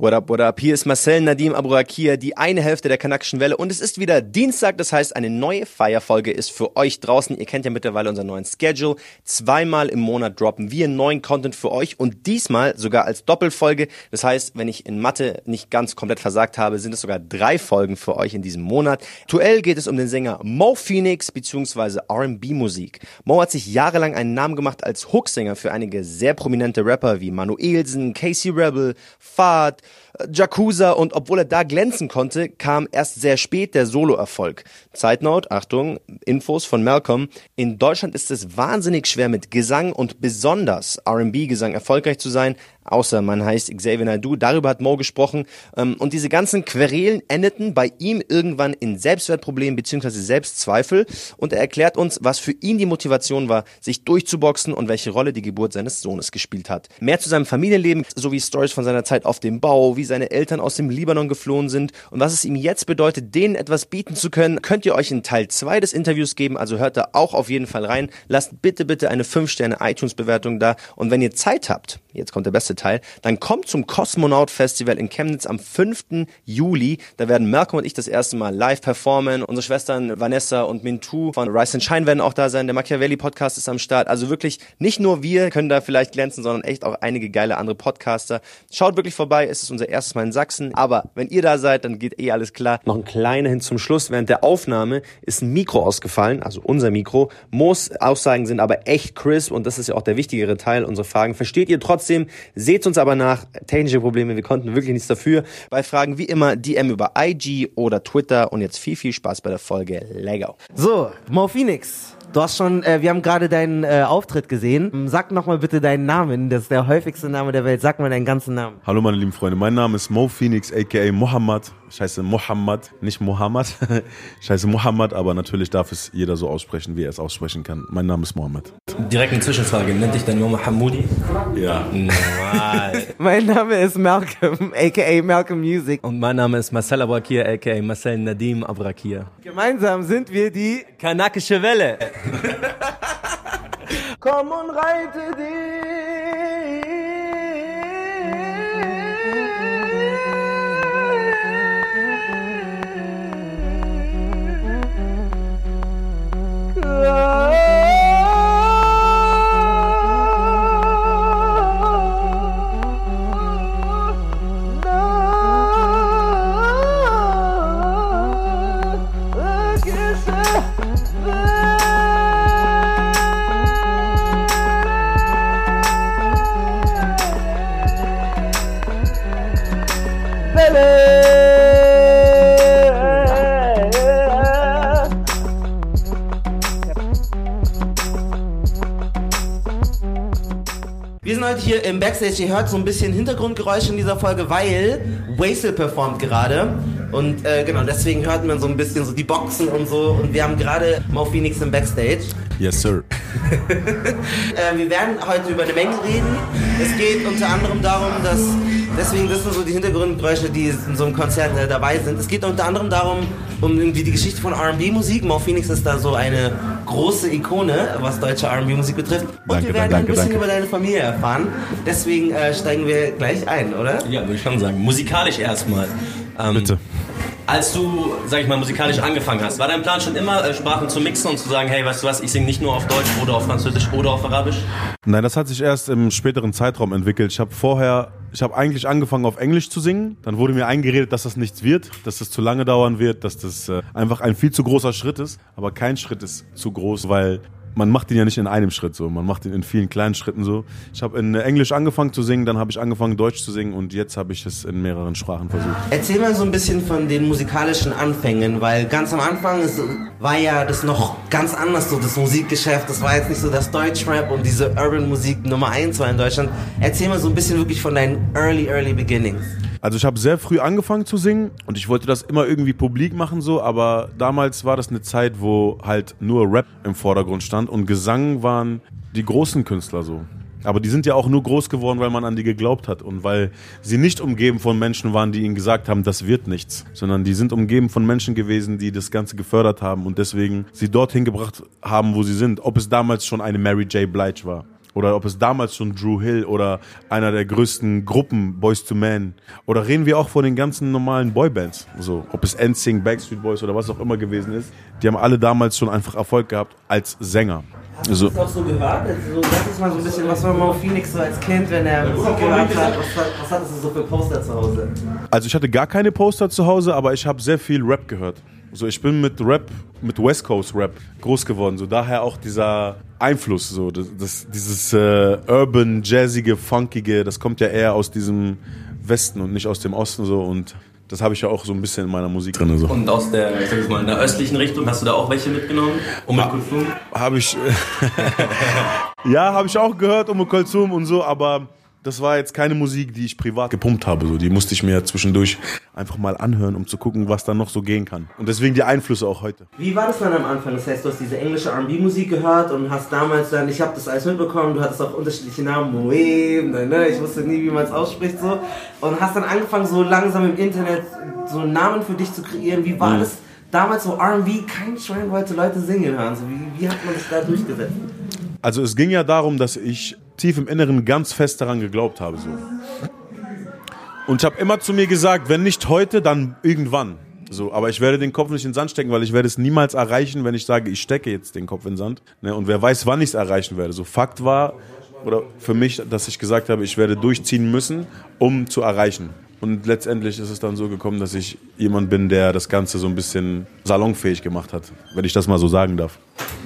What up, what up? Hier ist Marcel Nadim Aburakia, die eine Hälfte der kanakischen Welle und es ist wieder Dienstag, das heißt eine neue Feierfolge ist für euch draußen. Ihr kennt ja mittlerweile unseren neuen Schedule. Zweimal im Monat droppen wir neuen Content für euch und diesmal sogar als Doppelfolge. Das heißt, wenn ich in Mathe nicht ganz komplett versagt habe, sind es sogar drei Folgen für euch in diesem Monat. Aktuell geht es um den Sänger Mo Phoenix bzw. R&B Musik. Mo hat sich jahrelang einen Namen gemacht als Hooksänger für einige sehr prominente Rapper wie Manuelsen, Casey Rebel, Fahd, Jakuza und obwohl er da glänzen konnte, kam erst sehr spät der Solo-Erfolg. Zeitnote, Achtung, Infos von Malcolm. In Deutschland ist es wahnsinnig schwer mit Gesang und besonders R&B-Gesang erfolgreich zu sein außer man heißt Xavier Naidoo. Darüber hat Mo gesprochen. Ähm, und diese ganzen Querelen endeten bei ihm irgendwann in Selbstwertproblemen bzw. Selbstzweifel. Und er erklärt uns, was für ihn die Motivation war, sich durchzuboxen und welche Rolle die Geburt seines Sohnes gespielt hat. Mehr zu seinem Familienleben sowie Stories von seiner Zeit auf dem Bau, wie seine Eltern aus dem Libanon geflohen sind und was es ihm jetzt bedeutet, denen etwas bieten zu können, könnt ihr euch in Teil 2 des Interviews geben. Also hört da auch auf jeden Fall rein. Lasst bitte, bitte eine 5-Sterne iTunes-Bewertung da. Und wenn ihr Zeit habt, jetzt kommt der beste Teil, dann kommt zum Kosmonaut Festival in Chemnitz am 5. Juli. Da werden Malcolm und ich das erste Mal live performen. Unsere Schwestern Vanessa und Mintu von Rice and Shine werden auch da sein. Der Machiavelli Podcast ist am Start. Also wirklich nicht nur wir können da vielleicht glänzen, sondern echt auch einige geile andere Podcaster. Schaut wirklich vorbei. Es ist unser erstes Mal in Sachsen. Aber wenn ihr da seid, dann geht eh alles klar. Noch ein kleiner hin zum Schluss. Während der Aufnahme ist ein Mikro ausgefallen, also unser Mikro. Moos Aussagen sind aber echt crisp und das ist ja auch der wichtigere Teil. Unsere Fragen versteht ihr trotzdem. Seht uns aber nach. Technische Probleme, wir konnten wirklich nichts dafür. Bei Fragen wie immer DM über IG oder Twitter und jetzt viel, viel Spaß bei der Folge. Lego. So, Mo Phoenix. Du hast schon, äh, wir haben gerade deinen äh, Auftritt gesehen. Sag nochmal bitte deinen Namen. Das ist der häufigste Name der Welt. Sag mal deinen ganzen Namen. Hallo meine lieben Freunde, mein Name ist Mo Phoenix, aka Mohammed. Ich heiße Mohammed, nicht Mohammed. ich heiße Mohammed, aber natürlich darf es jeder so aussprechen, wie er es aussprechen kann. Mein Name ist Mohammed. Direkt eine Zwischenfrage. Nennt dich dein Junge Hamoudi? Ja. Normal. Mein Name ist Malcolm, aka Malcolm Music. Und mein Name ist Marcel Abrakir, aka Marcel Nadim Abrakir. Gemeinsam sind wir die Kanakische Welle. Komm und reite Wir im Backstage. Ihr hört so ein bisschen Hintergrundgeräusche in dieser Folge, weil Wasel performt gerade. Und äh, genau, deswegen hört man so ein bisschen so die Boxen und so. Und wir haben gerade Mo Phoenix im Backstage. Yes, sir. Äh, wir werden heute über eine Menge reden. Es geht unter anderem darum, dass, deswegen, das sind so die Hintergrundgeräusche, die in so einem Konzert äh, dabei sind. Es geht unter anderem darum, um irgendwie die Geschichte von R&B-Musik. Mo Phoenix ist da so eine große Ikone, was deutsche R&B-Musik betrifft. Danke, wir werden danke, ein bisschen danke. über deine Familie erfahren. Deswegen äh, steigen wir gleich ein, oder? Ja, würde ich schon sagen. Musikalisch erstmal. Ähm, Bitte. Als du, sag ich mal, musikalisch angefangen hast, war dein Plan schon immer, äh, Sprachen zu mixen und zu sagen, hey, weißt du was, ich singe nicht nur auf Deutsch oder auf Französisch oder auf Arabisch? Nein, das hat sich erst im späteren Zeitraum entwickelt. Ich habe vorher, ich habe eigentlich angefangen auf Englisch zu singen. Dann wurde mir eingeredet, dass das nichts wird, dass das zu lange dauern wird, dass das äh, einfach ein viel zu großer Schritt ist. Aber kein Schritt ist zu groß, weil man macht ihn ja nicht in einem Schritt so, man macht ihn in vielen kleinen Schritten so. Ich habe in Englisch angefangen zu singen, dann habe ich angefangen Deutsch zu singen und jetzt habe ich es in mehreren Sprachen versucht. Erzähl mal so ein bisschen von den musikalischen Anfängen, weil ganz am Anfang ist, war ja das noch ganz anders, so das Musikgeschäft. Das war jetzt nicht so das Deutschrap und diese Urban-Musik Nummer eins war in Deutschland. Erzähl mal so ein bisschen wirklich von deinen early, early beginnings. Also ich habe sehr früh angefangen zu singen und ich wollte das immer irgendwie publik machen so, aber damals war das eine Zeit, wo halt nur Rap im Vordergrund stand und Gesang waren die großen Künstler so. Aber die sind ja auch nur groß geworden, weil man an die geglaubt hat und weil sie nicht umgeben von Menschen waren, die ihnen gesagt haben, das wird nichts, sondern die sind umgeben von Menschen gewesen, die das Ganze gefördert haben und deswegen sie dorthin gebracht haben, wo sie sind. Ob es damals schon eine Mary J. Blige war oder ob es damals schon Drew Hill oder einer der größten Gruppen Boys to Men oder reden wir auch von den ganzen normalen Boybands, so ob es NSYNC, Backstreet Boys oder was auch immer gewesen ist, die haben alle damals schon einfach Erfolg gehabt als Sänger. Hast du das auch so gehört? Also, sag uns mal so ein bisschen, was war Mo Phoenix so als Kind, wenn er Musik gehört hat? Was, was hattest du so für Poster zu Hause? Also ich hatte gar keine Poster zu Hause, aber ich habe sehr viel Rap gehört. So, ich bin mit Rap, mit West Coast Rap groß geworden. So, daher auch dieser Einfluss, so, das, das, dieses äh, urban, jazzige, funkige, das kommt ja eher aus diesem Westen und nicht aus dem Osten so und das habe ich ja auch so ein bisschen in meiner Musik drin. So. Und aus der, ich sag mal, in der östlichen Richtung hast du da auch welche mitgenommen? Um ha, Habe ich. ja, habe ich auch gehört, um Kulzum und so, aber das war jetzt keine Musik, die ich privat gepumpt habe. So, die musste ich mir zwischendurch einfach mal anhören, um zu gucken, was da noch so gehen kann. Und deswegen die Einflüsse auch heute. Wie war das dann am Anfang? Das heißt, du hast diese englische R&B-Musik gehört und hast damals dann, ich habe das alles mitbekommen, du hattest auch unterschiedliche Namen, Moe, ne, ne, ich wusste nie, wie man es ausspricht so. Und hast dann angefangen, so langsam im Internet so Namen für dich zu kreieren. Wie war mhm. das? Damals so R&B, kein Schwein wollte Leute singen hören. So, wie, wie hat man das da durchgesetzt? Also es ging ja darum, dass ich tief im Inneren ganz fest daran geglaubt habe. So. Und ich habe immer zu mir gesagt, wenn nicht heute, dann irgendwann. So, aber ich werde den Kopf nicht in den Sand stecken, weil ich werde es niemals erreichen, wenn ich sage, ich stecke jetzt den Kopf in den Sand. Ne? Und wer weiß, wann ich es erreichen werde. So Fakt war, oder für mich, dass ich gesagt habe, ich werde durchziehen müssen, um zu erreichen. Und letztendlich ist es dann so gekommen, dass ich jemand bin, der das Ganze so ein bisschen salonfähig gemacht hat, wenn ich das mal so sagen darf.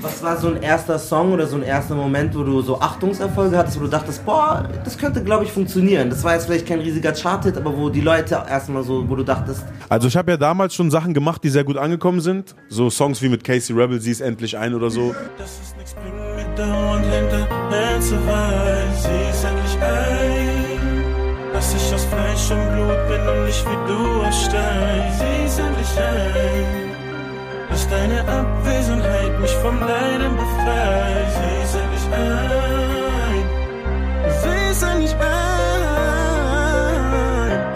Was war so ein erster Song oder so ein erster Moment, wo du so Achtungserfolge hattest, wo du dachtest, boah, das könnte, glaube ich, funktionieren. Das war jetzt vielleicht kein riesiger Chart-Hit, aber wo die Leute erstmal so, wo du dachtest. Also ich habe ja damals schon Sachen gemacht, die sehr gut angekommen sind. So Songs wie mit Casey Rebel, Sie ist endlich ein oder so. Das ist nichts mit dauernd hinter, sie ist endlich ein dass ich aus Fleisch und Blut bin und nicht wie du aus Stein. Endlich ein, dass deine Abwesenheit mich vom Leiden befreit. Sie ist endlich ein, sie ist endlich ein.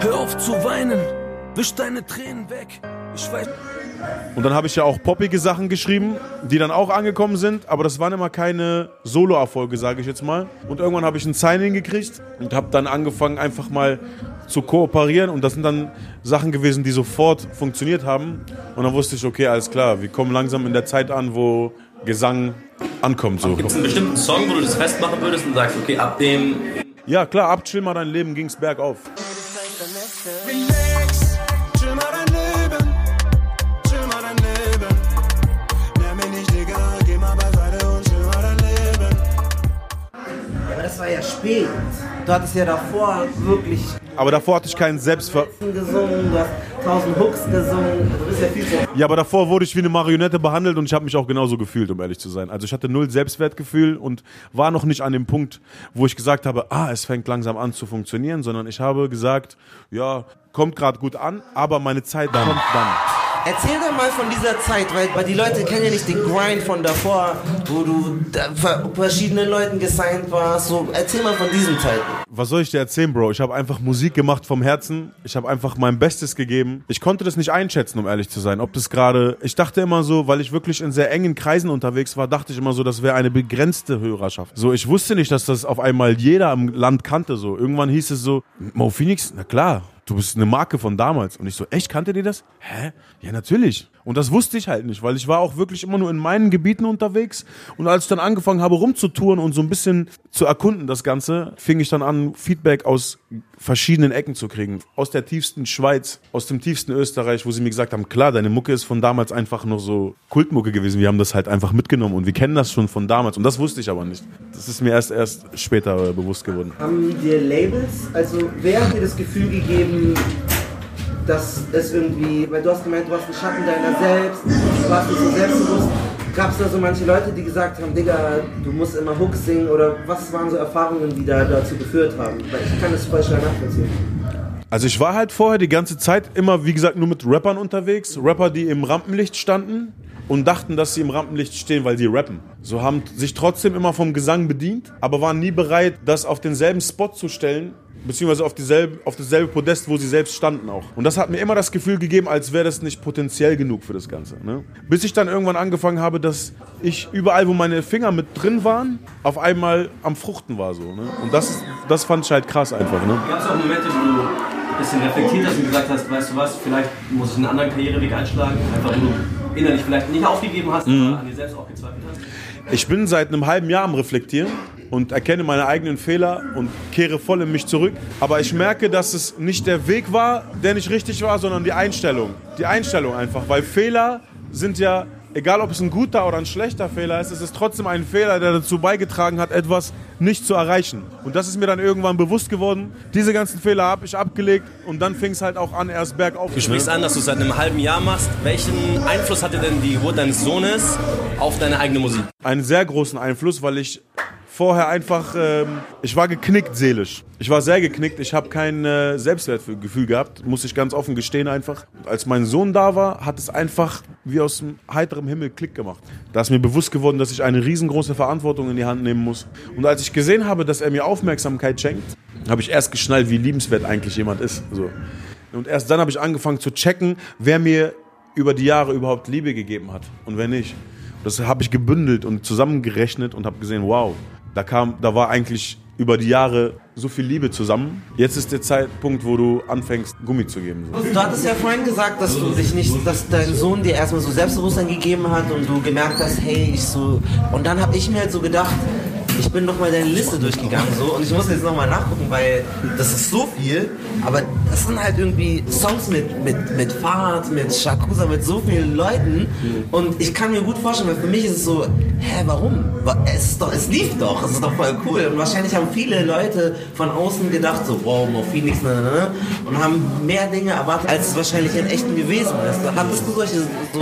Hör auf zu weinen, wisch deine Tränen weg. Ich weiß. Und dann habe ich ja auch poppige Sachen geschrieben, die dann auch angekommen sind, aber das waren immer keine Solo-Erfolge, sage ich jetzt mal. Und irgendwann habe ich ein Signing gekriegt und habe dann angefangen, einfach mal zu kooperieren. Und das sind dann Sachen gewesen, die sofort funktioniert haben. Und dann wusste ich, okay, alles klar, wir kommen langsam in der Zeit an, wo Gesang ankommt. So. Gibt es einen bestimmten Song, wo du das festmachen würdest und sagst, okay, ab dem... Ja, klar, ab Chill mal dein Leben ging's bergauf. Das war ja spät. Du hattest ja davor wirklich. Aber davor hatte ich keinen Selbstver... gesungen, du hast tausend Hooks gesungen. Du bist ja viel zu. Ja, aber davor wurde ich wie eine Marionette behandelt und ich habe mich auch genauso gefühlt, um ehrlich zu sein. Also ich hatte null Selbstwertgefühl und war noch nicht an dem Punkt, wo ich gesagt habe, ah, es fängt langsam an zu funktionieren, sondern ich habe gesagt, ja, kommt gerade gut an, aber meine Zeit dann. kommt dann. Erzähl doch mal von dieser Zeit, weil, weil die Leute kennen ja nicht den Grind von davor, wo du verschiedenen Leuten gesigned warst. So, erzähl mal von diesen Zeiten. Was soll ich dir erzählen, Bro? Ich habe einfach Musik gemacht vom Herzen. Ich habe einfach mein Bestes gegeben. Ich konnte das nicht einschätzen, um ehrlich zu sein. Ob das gerade. Ich dachte immer so, weil ich wirklich in sehr engen Kreisen unterwegs war, dachte ich immer so, das wäre eine begrenzte Hörerschaft. So, ich wusste nicht, dass das auf einmal jeder im Land kannte. So, irgendwann hieß es so, Mo Phoenix, na klar, du bist eine Marke von damals. Und ich so, echt, kannte ihr das? Hä? Ja, natürlich. Und das wusste ich halt nicht, weil ich war auch wirklich immer nur in meinen Gebieten unterwegs. Und als ich dann angefangen habe rumzutouren und so ein bisschen zu erkunden das Ganze, fing ich dann an, Feedback aus verschiedenen Ecken zu kriegen. Aus der tiefsten Schweiz, aus dem tiefsten Österreich, wo sie mir gesagt haben, klar, deine Mucke ist von damals einfach noch so Kultmucke gewesen. Wir haben das halt einfach mitgenommen und wir kennen das schon von damals. Und das wusste ich aber nicht. Das ist mir erst, erst später bewusst geworden. Haben dir Labels, also wer hat dir das Gefühl gegeben, dass es irgendwie, weil du hast gemeint, du hast einen Schatten deiner selbst, du warst nicht so selbstbewusst. Gab es da so manche Leute, die gesagt haben, Digga, du musst immer Hooks singen oder was waren so Erfahrungen, die da dazu geführt haben? Weil ich kann das voll schnell nachvollziehen. Also ich war halt vorher die ganze Zeit immer, wie gesagt, nur mit Rappern unterwegs. Rapper, die im Rampenlicht standen und dachten, dass sie im Rampenlicht stehen, weil sie rappen. So haben sich trotzdem immer vom Gesang bedient, aber waren nie bereit, das auf denselben Spot zu stellen, beziehungsweise auf, dieselbe, auf dasselbe Podest, wo sie selbst standen auch. Und das hat mir immer das Gefühl gegeben, als wäre das nicht potenziell genug für das Ganze. Ne? Bis ich dann irgendwann angefangen habe, dass ich überall, wo meine Finger mit drin waren, auf einmal am Fruchten war so. Ne? Und das, das fand ich halt krass einfach. Ne? Gab es auch Momente, wo du ein bisschen reflektiert hast und gesagt hast, weißt du was, vielleicht muss ich einen anderen Karriereweg einschlagen, einfach du innerlich vielleicht nicht aufgegeben hast, mhm. aber an dir selbst auch gezweifelt hast? Ich bin seit einem halben Jahr am Reflektieren und erkenne meine eigenen Fehler und kehre voll in mich zurück. Aber ich merke, dass es nicht der Weg war, der nicht richtig war, sondern die Einstellung. Die Einstellung einfach, weil Fehler sind ja egal ob es ein guter oder ein schlechter Fehler ist, es ist trotzdem ein Fehler, der dazu beigetragen hat, etwas nicht zu erreichen. Und das ist mir dann irgendwann bewusst geworden. Diese ganzen Fehler habe ich abgelegt und dann fing es halt auch an, erst bergauf. Du sprichst an, dass du es seit einem halben Jahr machst. Welchen Einfluss hatte denn die Geburt deines Sohnes auf deine eigene Musik? Einen sehr großen Einfluss, weil ich vorher einfach, ähm, ich war geknickt seelisch. Ich war sehr geknickt. Ich habe kein äh, Selbstwertgefühl gehabt, muss ich ganz offen gestehen einfach. Als mein Sohn da war, hat es einfach wie aus dem heiteren Himmel Klick gemacht. Da ist mir bewusst geworden, dass ich eine riesengroße Verantwortung in die Hand nehmen muss. Und als ich gesehen habe, dass er mir Aufmerksamkeit schenkt, habe ich erst geschnallt, wie liebenswert eigentlich jemand ist. So. Und erst dann habe ich angefangen zu checken, wer mir über die Jahre überhaupt Liebe gegeben hat und wer nicht. Das habe ich gebündelt und zusammengerechnet und habe gesehen, wow, da kam, da war eigentlich über die Jahre so viel Liebe zusammen. Jetzt ist der Zeitpunkt, wo du anfängst, Gummi zu geben. So. Du hattest ja vorhin gesagt, dass du dich nicht, dass dein Sohn dir erstmal so Selbstbewusstsein gegeben hat und du gemerkt hast, hey, ich so. Und dann habe ich mir halt so gedacht, ich bin nochmal deine Liste durchgegangen so. Und ich muss jetzt nochmal nachgucken, weil das ist so viel, aber das sind halt irgendwie Songs mit, mit, mit Fahrt, mit Shakusa, mit so vielen Leuten. Und ich kann mir gut vorstellen, weil für mich ist es so, hä, warum? Es, ist doch, es lief doch, es ist doch voll cool. Und wahrscheinlich haben viele Leute von außen gedacht so, wow, Phoenix, ne, ne, ne, und haben mehr Dinge erwartet, als es wahrscheinlich in echten gewesen ist. Hattest du solche so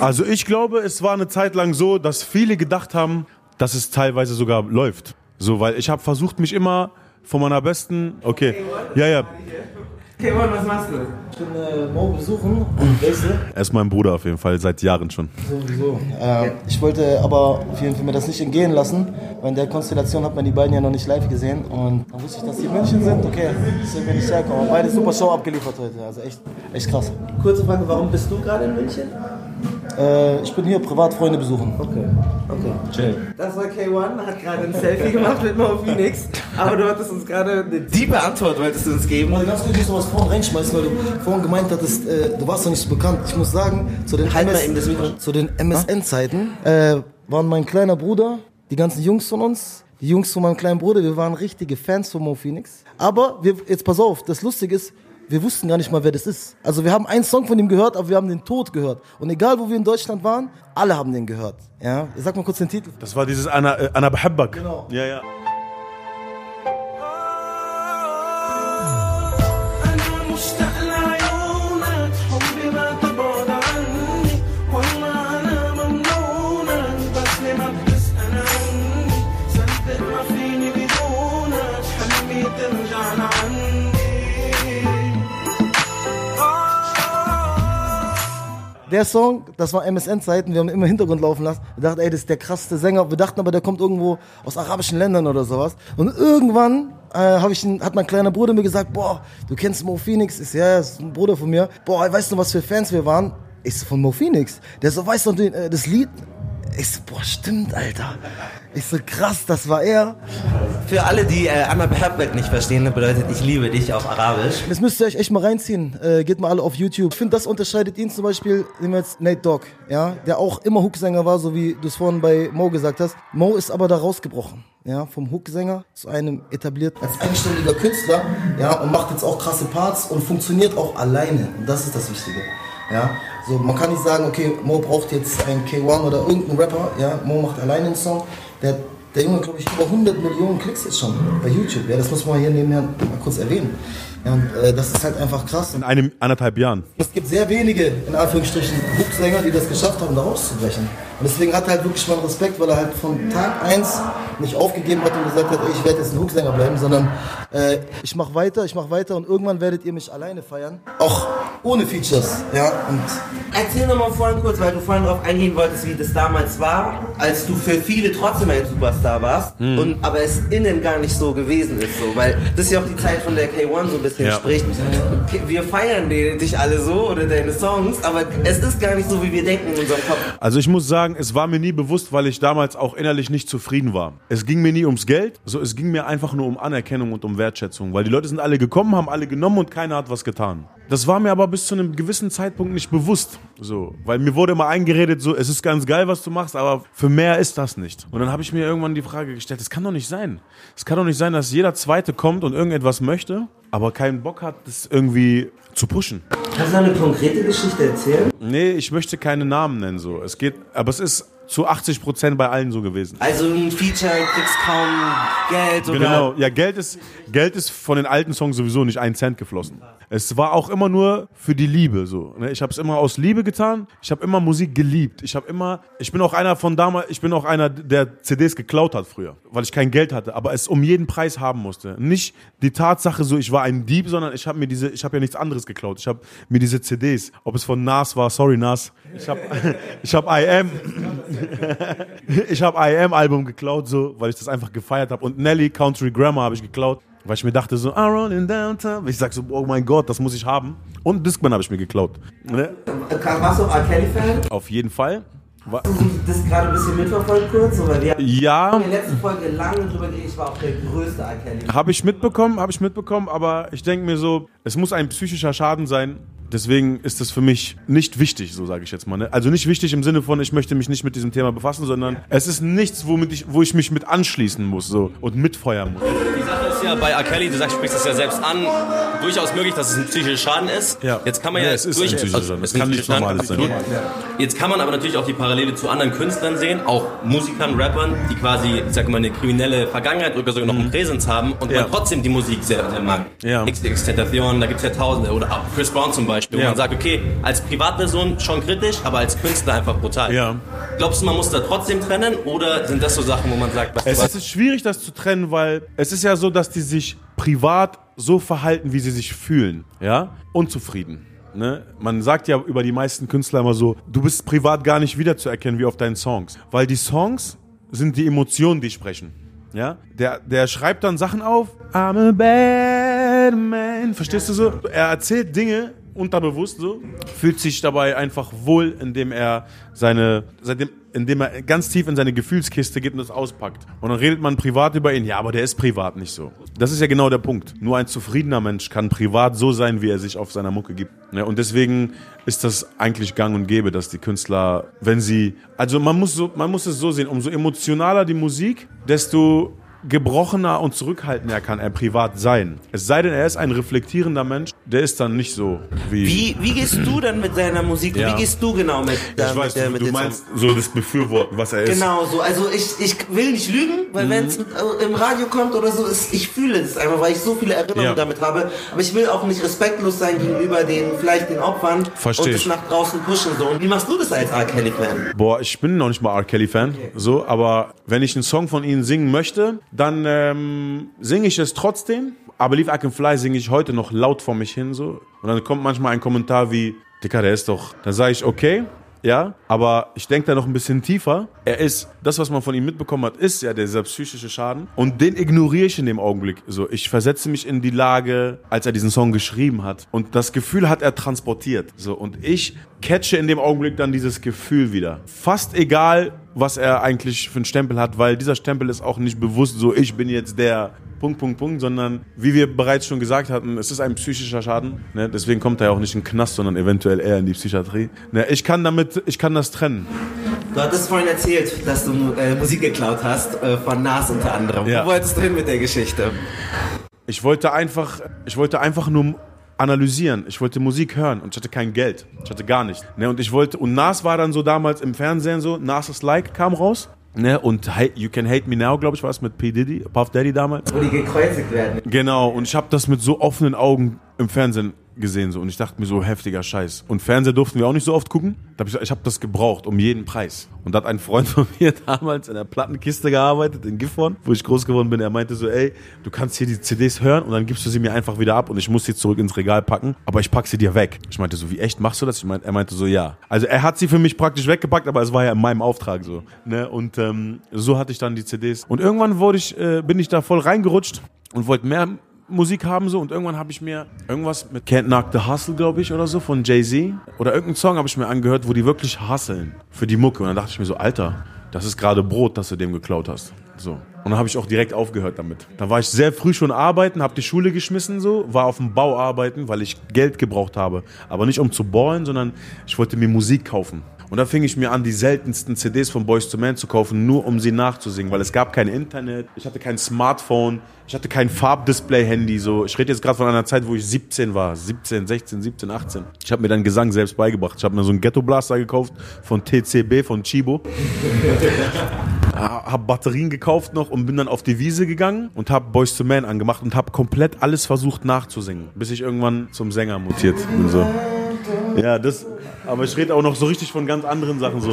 Also ich glaube, es war eine Zeit lang so, dass viele gedacht haben, dass es teilweise sogar läuft. So, weil ich habe versucht, mich immer von meiner besten. Okay. Ja, ja. Okay, was machst du? Ich bin äh, Mo besuchen und wechsle. Er ist mein Bruder auf jeden Fall, seit Jahren schon. Sowieso. Äh, ich wollte aber auf jeden Fall mir das nicht entgehen lassen, weil in der Konstellation hat man die beiden ja noch nicht live gesehen. Und dann wusste ich, dass die in München sind. Okay, deswegen bin ich hergekommen. Beide super Show abgeliefert heute. Also echt, echt krass. Kurze Frage, warum bist du gerade in München? Äh, ich bin hier Privatfreunde besuchen. Okay, okay. Chill. Das war K1, hat gerade ein Selfie gemacht mit Mo Phoenix. Aber du hattest uns gerade eine diebe Antwort, wolltest du uns geben. Mal ganz kurz ich was vorhin reinschmeißen, weil du vorhin gemeint hattest, äh, du warst noch nicht so bekannt. Ich muss sagen, zu den, halt den MSN-Zeiten äh, waren mein kleiner Bruder, die ganzen Jungs von uns, die Jungs von meinem kleinen Bruder, wir waren richtige Fans von Mo Phoenix. Aber wir, jetzt pass auf, das Lustige ist, wir wussten gar nicht mal, wer das ist. Also wir haben einen Song von ihm gehört, aber wir haben den Tod gehört. Und egal, wo wir in Deutschland waren, alle haben den gehört. Ja, sag mal kurz den Titel. Das war dieses Anna, äh, Anna Behabbak. Genau. Ja, ja. Der Song, das war MSN-Zeiten, wir haben immer Hintergrund laufen lassen. Wir dachten, ey, das ist der krasseste Sänger. Wir dachten aber, der kommt irgendwo aus arabischen Ländern oder sowas. Und irgendwann äh, ich, hat mein kleiner Bruder mir gesagt, boah, du kennst Mo Phoenix? Ist ja, ist ein Bruder von mir. Boah, weißt du, was für Fans wir waren? So, von Mo Phoenix. Der so, weißt du, äh, das Lied? Ich so, boah, stimmt, Alter. Ich so, krass, das war er. Für alle, die äh, Anna Berbek nicht verstehen, das bedeutet, ich liebe dich auf Arabisch. Das müsst ihr euch echt mal reinziehen. Äh, geht mal alle auf YouTube. Ich finde, das unterscheidet ihn zum Beispiel, nehmen wir jetzt Nate Dogg, ja, der auch immer Hooksänger war, so wie du es vorhin bei Mo gesagt hast. Mo ist aber da rausgebrochen. Ja, vom Hooksänger zu einem etablierten als eigenständiger Künstler, ja, und macht jetzt auch krasse Parts und funktioniert auch alleine. Und das ist das Wichtige. Ja, so, man kann nicht sagen, okay, Mo braucht jetzt einen K1 oder irgendeinen Rapper, ja, Mo macht alleine einen Song. Der, der Junge, glaube ich, über 100 Millionen Klicks jetzt schon bei YouTube. Ja, das muss man hier nebenher mal kurz erwähnen. Ja, und äh, das ist halt einfach krass. In einem anderthalb Jahren. Es gibt sehr wenige, in Anführungsstrichen, Hooksänger, die das geschafft haben, da rauszubrechen. Und deswegen hat er halt wirklich meinen Respekt, weil er halt von Tag 1 nicht aufgegeben hat und gesagt hat, ey, ich werde jetzt ein Hooksänger bleiben, sondern äh, ich mache weiter, ich mache weiter und irgendwann werdet ihr mich alleine feiern. Auch ohne Features. Ja, und Erzähl noch mal vorhin kurz, weil du vorhin darauf eingehen wolltest, wie das damals war, als du für viele trotzdem ein Superstar warst, Hm. und aber es innen gar nicht so gewesen ist, so, weil das ist ja auch die Zeit, von der K1 so ein bisschen Ja. spricht. Wir feiern dich alle so oder deine Songs, aber es ist gar nicht so, wie wir denken in unserem Kopf. Also ich muss sagen, es war mir nie bewusst, weil ich damals auch innerlich nicht zufrieden war. Es ging mir nie ums Geld, so es ging mir einfach nur um Anerkennung und um Wertschätzung, weil die Leute sind alle gekommen, haben alle genommen und keiner hat was getan. Das war mir aber bis zu einem gewissen Zeitpunkt nicht bewusst, so, weil mir wurde immer eingeredet, so es ist ganz geil, was du machst, aber für mehr ist das nicht. Und dann habe ich mir irgendwann die Frage gestellt, das kann doch nicht sein. Es kann doch nicht sein, dass jeder Zweite kommt und irgendetwas möchte, aber keinen Bock hat, das irgendwie zu pushen. Kannst du eine konkrete Geschichte erzählen? Nee, ich möchte keine Namen nennen so. Es geht, aber es ist zu 80 Prozent bei allen so gewesen. Also ein Feature, kriegst kaum Geld oder... Genau, ja, Geld ist, Geld ist von den alten Songs sowieso nicht ein Cent geflossen. Es war auch immer nur für die Liebe so. ne? Ich habe es immer aus Liebe getan. Ich habe immer Musik geliebt. Ich habe immer, ich bin auch einer von damals, ich bin auch einer, der CDs geklaut hat früher, weil ich kein Geld hatte, aber es um jeden Preis haben musste. Nicht die Tatsache so, ich war ein Dieb, sondern ich habe mir diese, ich habe ja nichts anderes geklaut. Ich habe mir diese CDs, ob es von Nas war, sorry Nas, ich habe, ich habe IM, ich habe IM Album geklaut, so, weil ich das einfach gefeiert habe. Und Nelly Country Grammar habe ich geklaut, weil ich mir dachte so, I run in downtown. Ich sag so, oh mein Gott, das muss ich haben. Und Discman habe ich mir geklaut. Ne? Warst du R. Kelly-Fan? Auf jeden Fall. Wa- Das gerade ein bisschen mitverfolgt kurz, weil wir Ja, in der letzten Folge lange drüber geredet, ich war auch der größte R. Kelly. habe ich mitbekommen, habe ich mitbekommen, aber ich denke mir so, es muss ein psychischer Schaden sein. Deswegen ist das für mich nicht wichtig, so sage ich jetzt mal. Ne? Also nicht wichtig im Sinne von, ich möchte mich nicht mit diesem Thema befassen, sondern es ist nichts, womit ich, wo ich mich mit anschließen muss so, und mitfeuern muss. Ist ja bei R. Kelly, du sagst, sprichst das ja selbst an, durchaus möglich, dass es ein psychischer Schaden ist. Ja. Jetzt kann man Ja, ja, es ist durch, ein psychischer Schaden. Es kann psychischer Normales sein. Absolut. Jetzt kann man aber natürlich auch die Parallele zu anderen Künstlern sehen, auch Musikern, Rappern, die quasi, ich sag mal, eine kriminelle Vergangenheit oder sogar noch einen Präsenz haben und Mhm. Ja. man trotzdem die Musik sehr, sehr mag. Ja. XX Tentacion, da gibt's ja tausende, oder auch Chris Brown zum Beispiel, wo Ja. man sagt, okay, als Privatperson schon kritisch, aber als Künstler einfach brutal. Ja. Glaubst du, man muss da trotzdem trennen oder sind das so Sachen, wo man sagt, was Es ist schwierig, das zu trennen, weil es ist ja so, dass die sich privat so verhalten, wie sie sich fühlen. Ja? Unzufrieden. Ne? Man sagt ja über die meisten Künstler immer so, du bist privat gar nicht wiederzuerkennen wie auf deinen Songs. Weil die Songs sind die Emotionen, die sprechen. Ja? Der, der schreibt dann Sachen auf. I'm a bad man. Verstehst du so? Er erzählt Dinge unterbewusst so, fühlt sich dabei einfach wohl, indem er seine, seitdem, indem er ganz tief in seine Gefühlskiste geht und das auspackt. Und dann redet man privat über ihn, ja, aber der ist privat nicht so. Das ist ja genau der Punkt. Nur ein zufriedener Mensch kann privat so sein, wie er sich auf seiner Mucke gibt. Ja, und deswegen ist das eigentlich gang und gäbe, dass die Künstler, wenn sie, also man muss so, man muss es so sehen, umso emotionaler die Musik, desto gebrochener und zurückhaltender kann er privat sein. Es sei denn, er ist ein reflektierender Mensch, der ist dann nicht so wie. Wie, wie gehst du dann mit seiner Musik? Ja. Wie gehst du genau mit, da, ich weiß, mit, du, mit du meinst so das Befürworten, was er ist. Genau so. Also ich, ich will nicht lügen, weil Mhm. wenn es im Radio kommt oder so, ist, ich fühle es einfach, weil ich so viele Erinnerungen Ja. damit habe. Aber ich will auch nicht respektlos sein gegenüber den vielleicht den Opfern Versteh und es ich. nach draußen pushen. So. Und wie machst du das als R. Kelly-Fan? Boah, ich bin noch nicht mal R. Kelly-Fan, so, aber wenn ich einen Song von ihnen singen möchte, dann ähm, singe ich es trotzdem. Aber Leave I Can Fly singe ich heute noch laut vor mich hin, so. Und dann kommt manchmal ein Kommentar wie, Dicker, der ist doch. Dann sage ich, okay, ja, aber ich denke da noch ein bisschen tiefer. Er ist, das, was man von ihm mitbekommen hat, ist ja dieser psychische Schaden. Und den ignoriere ich in dem Augenblick. So, ich versetze mich in die Lage, als er diesen Song geschrieben hat. Und das Gefühl hat er transportiert. So, und ich catche in dem Augenblick dann dieses Gefühl wieder. Fast egal, was er eigentlich für einen Stempel hat, weil dieser Stempel ist auch nicht bewusst so, ich bin jetzt der Punkt, Punkt, Punkt, sondern wie wir bereits schon gesagt hatten, es ist ein psychischer Schaden. Ne? Deswegen kommt er ja auch nicht in den Knast, sondern eventuell eher in die Psychiatrie. Ne? Ich kann damit, ich kann das trennen. Du hattest vorhin erzählt, dass du äh, Musik geklaut hast, äh, von Nas unter anderem. Ja. Wo wolltest du hin mit der Geschichte? Ich wollte einfach, ich wollte einfach nur analysieren. Ich wollte Musik hören und ich hatte kein Geld. Ich hatte gar nichts. Ne? Und ich wollte, und Nas war dann so damals im Fernsehen so, Nas' Like kam raus. Ne? Und You Can Hate Me Now, glaube ich, war es mit P. Diddy, Puff Daddy damals. Wo die gekreuzigt werden. Genau, und ich habe das mit so offenen Augen im Fernsehen gesehen so und ich dachte mir so heftiger Scheiß. Und Fernseher durften wir auch nicht so oft gucken. Da hab ich ich habe das gebraucht um jeden Preis. Und da hat ein Freund von mir damals in der Plattenkiste gearbeitet in Gifhorn, wo ich groß geworden bin. Er meinte so, ey, du kannst hier die CDs hören und dann gibst du sie mir einfach wieder ab und ich muss sie zurück ins Regal packen, aber ich pack sie dir weg. Ich meinte so, wie echt machst du das? Ich meinte, er meinte so, ja. Also er hat sie für mich praktisch weggepackt, aber es war ja in meinem Auftrag so. Ne? Und ähm, so hatte ich dann die CDs. Und irgendwann wurde ich, äh, bin ich da voll reingerutscht und wollte mehr Musik haben so und irgendwann habe ich mir irgendwas mit Can't Knock the Hustle, glaube ich, oder so von Jay-Z oder irgendeinen Song habe ich mir angehört, wo die wirklich hustlen für die Mucke und dann dachte ich mir so, Alter, das ist gerade Brot, das du dem geklaut hast. So. Und dann habe ich auch direkt aufgehört damit. Da war ich sehr früh schon arbeiten, habe die Schule geschmissen so, war auf dem Bau arbeiten, weil ich Geld gebraucht habe, aber nicht um zu ballen, sondern ich wollte mir Musik kaufen. Und da fing ich mir an, die seltensten CDs von Boys to Men zu kaufen, nur um sie nachzusingen, weil es gab kein Internet, ich hatte kein Smartphone, ich hatte kein Farbdisplay-Handy. So. Ich rede jetzt gerade von einer Zeit, wo ich 17 war, 17, 16, 17, 18. Ich habe mir dann Gesang selbst beigebracht. Ich habe mir so einen Ghetto-Blaster gekauft von TCB, von Chibo. habe Batterien gekauft noch und bin dann auf die Wiese gegangen und habe Boys to Men angemacht und habe komplett alles versucht nachzusingen, bis ich irgendwann zum Sänger mutiert bin. So. Ja, das, aber ich rede auch noch so richtig von ganz anderen Sachen so.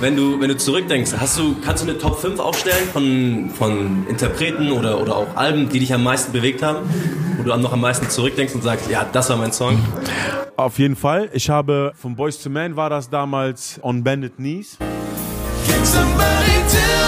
Wenn du, wenn du zurückdenkst, hast du, kannst du eine Top 5 aufstellen von, von Interpreten oder, oder auch Alben, die dich am meisten bewegt haben? Wo du noch am meisten zurückdenkst und sagst, ja, das war mein Song? Auf jeden Fall. Ich habe von Boys to Men war das damals On Bended Knees. Can somebody tell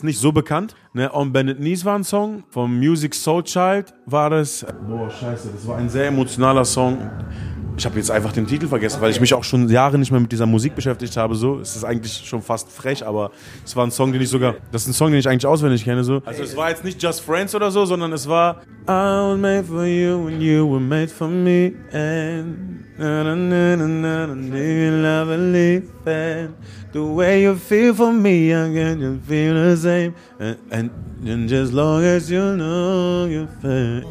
Ist nicht so bekannt. Ne? On Bended Knees war ein Song. Vom Music Soul Child war das. Boah, scheiße, das war ein sehr emotionaler Song. Ich habe jetzt einfach den Titel vergessen, weil ich mich auch schon Jahre nicht mehr mit dieser Musik beschäftigt habe. So, es ist eigentlich schon fast frech, aber es war ein Song, den ich sogar, das ist ein Song, den ich eigentlich auswendig kenne. So, also es war jetzt nicht Just Friends oder so, sondern es war I was made for you and you were made for me and na na na na na na na you love and leave and the way you feel for me, I can just feel the same and, and, and just long as you know you're fair.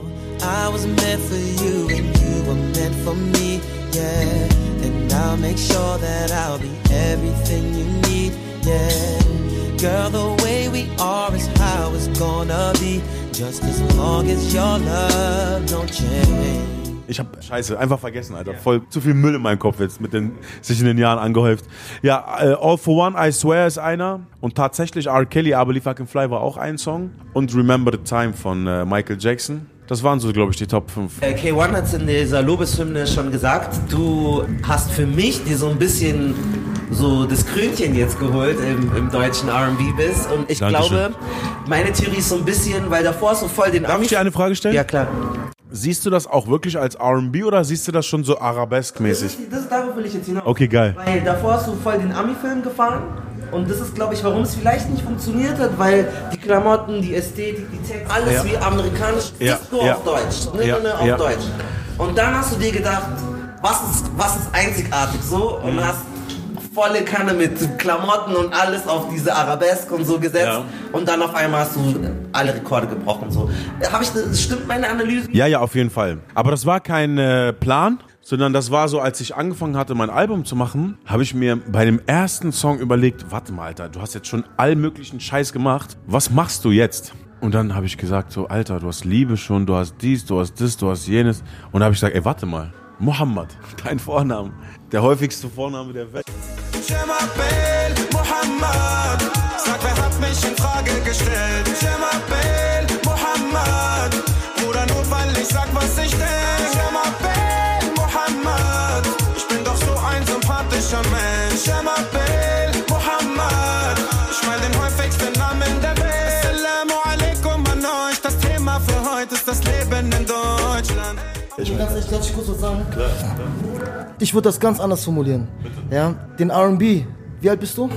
I was meant for you and you were meant for me, yeah. And I'll make sure that I'll be everything you need, yeah. Girl, the way we are is how it's gonna be, just as long as your love don't change. Ich habe Scheiße, einfach vergessen, Alter. Voll zu viel Müll in meinem Kopf jetzt mit den sich in den Jahren angehäuft. Ja, äh, All for One, I Swear ist einer und tatsächlich R. Kelly, I Believe I Can Fly war auch ein Song und Remember the Time von äh, Michael Jackson. Das waren so, glaube ich, die Top 5. Äh, K1 hat es in dieser Lobeshymne schon gesagt, du hast für mich dir so ein bisschen so das Krönchen jetzt geholt im, im deutschen R&B bist und ich Dankeschön. glaube, meine Theorie ist so ein bisschen, weil davor du voll den Darf ich dir eine Frage stellen? Ja klar. Siehst du das auch wirklich als R&B oder siehst du das schon so Das arabesk-mäßig? ist, das ist darauf will ich jetzt hinaus. Okay, geil. Weil davor hast du voll den Ami-Film gefahren und das ist, glaube ich, warum es vielleicht nicht funktioniert hat, weil die Klamotten, die Ästhetik, die Texte, alles Ja. wie amerikanisch, Ja, ist nur ja. auf Deutsch. Ne, Ja, ne, ne, auf. Deutsch. Und dann hast du dir gedacht, was ist, was ist einzigartig so und Mhm. hast volle Kanne mit Klamotten und alles auf diese Arabesk und so gesetzt Ja. und dann auf einmal hast du alle Rekorde gebrochen so. Habe ich stimmt meine Analyse? Ja, ja, auf jeden Fall. Aber das war kein äh, Plan, sondern das war so, als ich angefangen hatte, mein Album zu machen, habe ich mir bei dem ersten Song überlegt, warte mal, Alter, du hast jetzt schon all möglichen Scheiß gemacht. Was machst du jetzt? Und dann habe ich gesagt, so, Alter, du hast Liebe schon, du hast dies, du hast das, du hast jenes. Und dann habe ich gesagt, ey, warte mal, Mohammed, dein Vorname, der häufigste Vorname der Welt. Jemabel Mohammed, sag, wer hat mich in Frage gestellt? Jemabel Mohammed, Bruder, nur weil ich sag, was ich denk. Jemabel Mohammed, ich bin doch so ein sympathischer Mensch. Jemabel Mohammed, ich mein den häufigsten Namen der Welt. Assalamu alaikum an euch, das Thema für heute ist das Leben in Deutschland. Ich ganz ehrlich, darf ich kurz was sagen? Klar. Ich würde das ganz anders formulieren. Ja, den R&B. Wie alt bist du?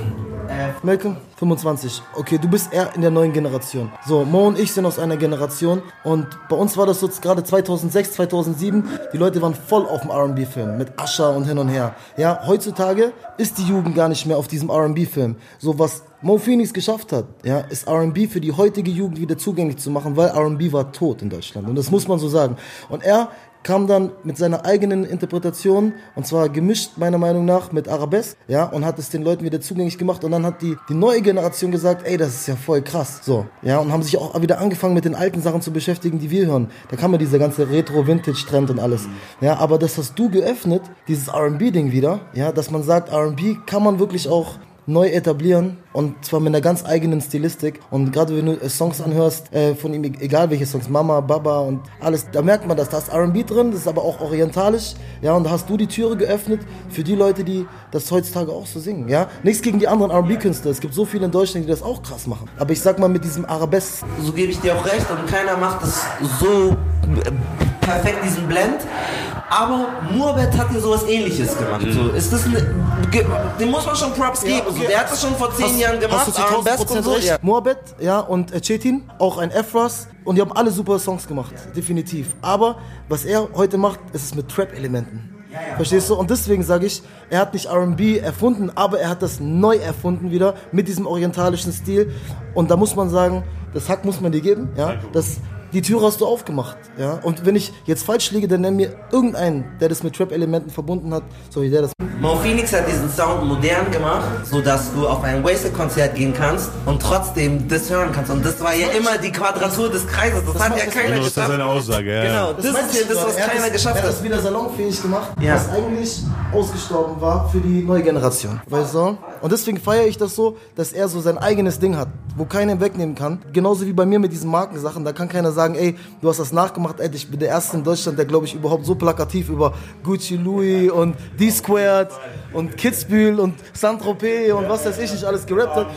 Äh, Malcolm? 25. Okay, du bist eher in der neuen Generation. So, Mo und ich sind aus einer Generation und bei uns war das so gerade 2006, 2007, die Leute waren voll auf dem R&B-Film mit Usher und hin und her. Ja, heutzutage ist die Jugend gar nicht mehr auf diesem R&B-Film. So was Mo Phoenix geschafft hat, ja, ist R&B für die heutige Jugend wieder zugänglich zu machen, weil R&B war tot in Deutschland und das muss man so sagen. Und er kam dann mit seiner eigenen Interpretation und zwar gemischt meiner Meinung nach mit Arabesque, ja, und hat es den Leuten wieder zugänglich gemacht und dann hat die, die neue Generation gesagt, ey, das ist ja voll krass, so, ja, und haben sich auch wieder angefangen mit den alten Sachen zu beschäftigen, die wir hören. Da kam ja dieser ganze Retro-Vintage-Trend und alles, ja, aber das hast du geöffnet, dieses R&B-Ding wieder, ja, dass man sagt, R&B kann man wirklich auch neu etablieren und zwar mit einer ganz eigenen Stilistik. Und gerade wenn du äh, Songs anhörst äh, von ihm, egal welche Songs, Mama, Baba und alles, da merkt man das. Da ist R&B drin, das ist aber auch orientalisch. Ja, und da hast du die Türe geöffnet für die Leute, die das heutzutage auch so singen. Ja, nichts gegen die anderen R&B-Künstler. Es gibt so viele in Deutschland, die das auch krass machen. Aber ich sag mal mit diesem Arabesque. So gebe ich dir auch recht und keiner macht das so äh, perfekt, diesen Blend. Aber Murbet hat dir sowas ähnliches gemacht. So, ist das ein, ge- dem muss man schon Props geben. So, der hat das schon vor zehn Jahren gemacht. Hast du zu 1000% und so. Ja. Moabed, ja, und äh, Chetin, auch ein Efras. Und die haben alle super Songs gemacht, definitiv. Aber was er heute macht, ist es mit Trap-Elementen. Verstehst du? Und deswegen sage ich, er hat nicht R&B erfunden, aber er hat das neu erfunden wieder mit diesem orientalischen Stil. Und da muss man sagen, das Hack muss man dir geben, ja. Das, die Tür hast du aufgemacht, ja. Und wenn ich jetzt falsch liege, dann nenn mir irgendeinen, der das mit Trap-Elementen verbunden hat, so wie der das. Mo Phoenix hat diesen Sound modern gemacht, sodass du auf ein Wasted-Konzert gehen kannst und trotzdem das hören kannst. Und das war ja immer die Quadratur des Kreises. Das, hat ja das- keiner Genau, das ist ja geschafft. seine Aussage, ja. Genau, das, meinte ist ja das, was Er hat keiner es- geschafft Er hat hat. es wieder salonfähig gemacht, Ja. was eigentlich ausgestorben war für die neue Generation. Weißt du? Und deswegen feiere ich das so, dass er so sein eigenes Ding hat, wo keiner wegnehmen kann. Genauso wie bei mir mit diesen Markensachen. Da kann keiner sagen, ey, du hast das nachgemacht. Ey, ich bin der Erste in Deutschland, der, glaube ich, überhaupt so plakativ über Gucci Louis und D-Squared und Kitzbühel und Saint-Tropez und was weiß ich nicht alles gerappt hat.